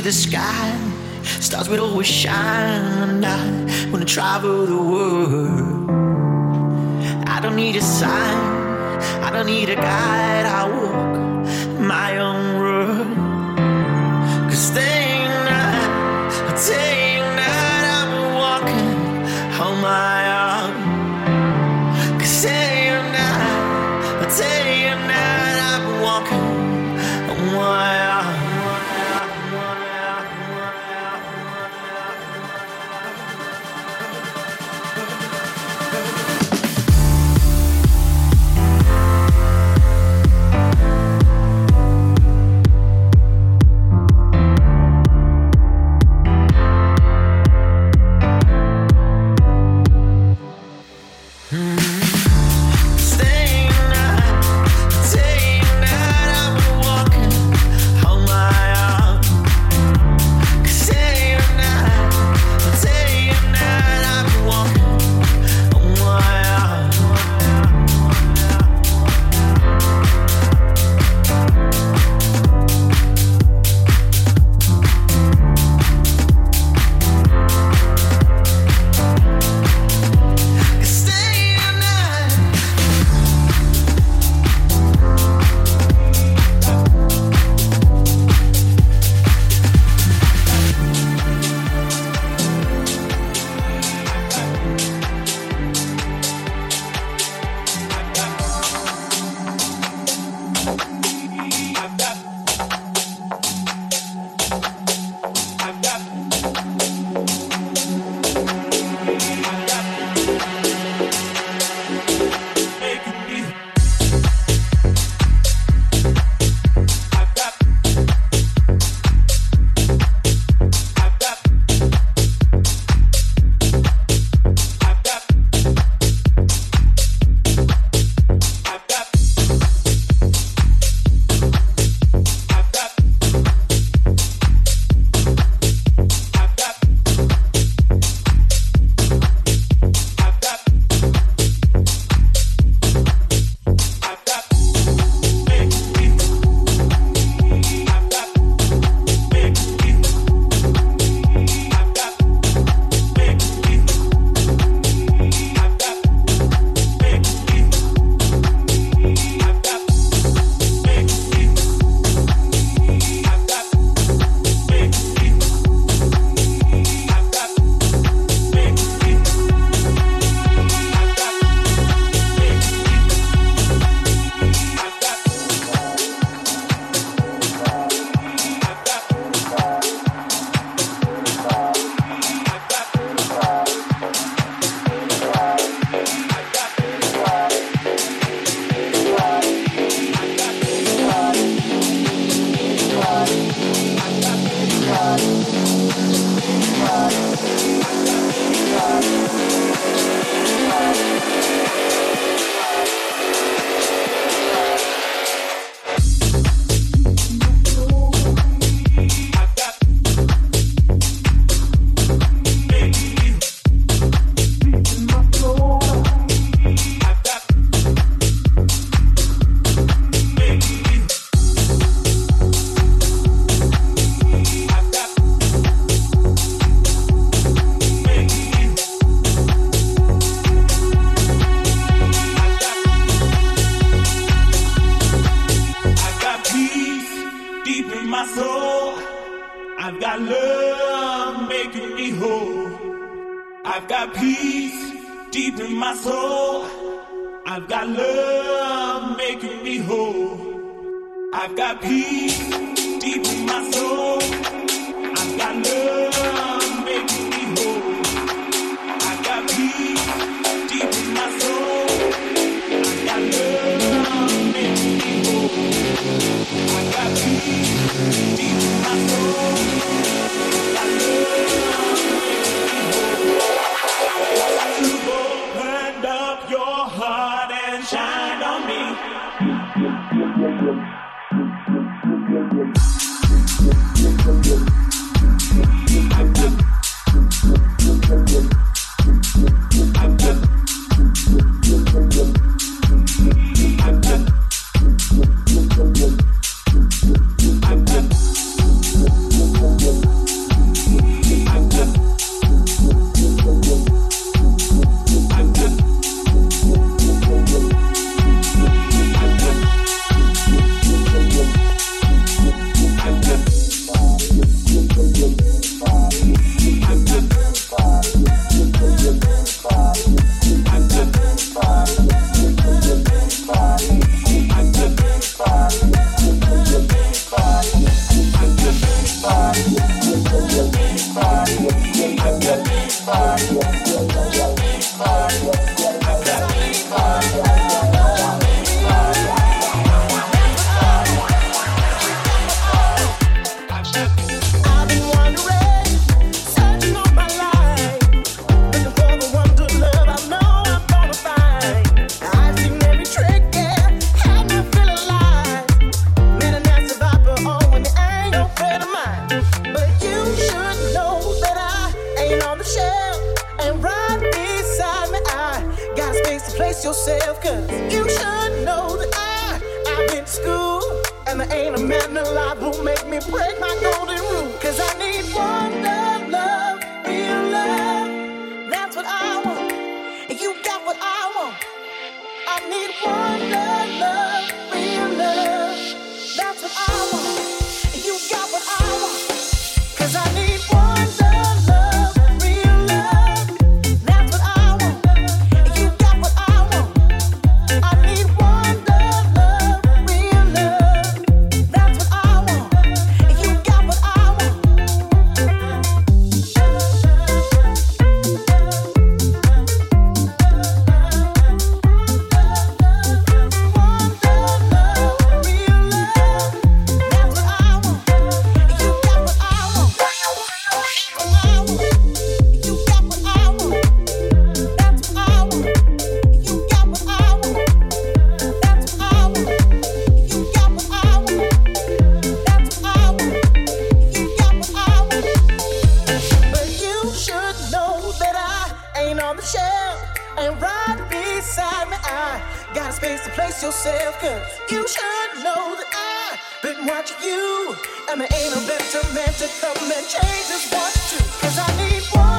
to the sky. Stars will always shine. I wanna travel the world. I don't need a sign. I don't need a guide. I walk my own watch you. And there ain't a better man to come and change this watch too. Cause I need one.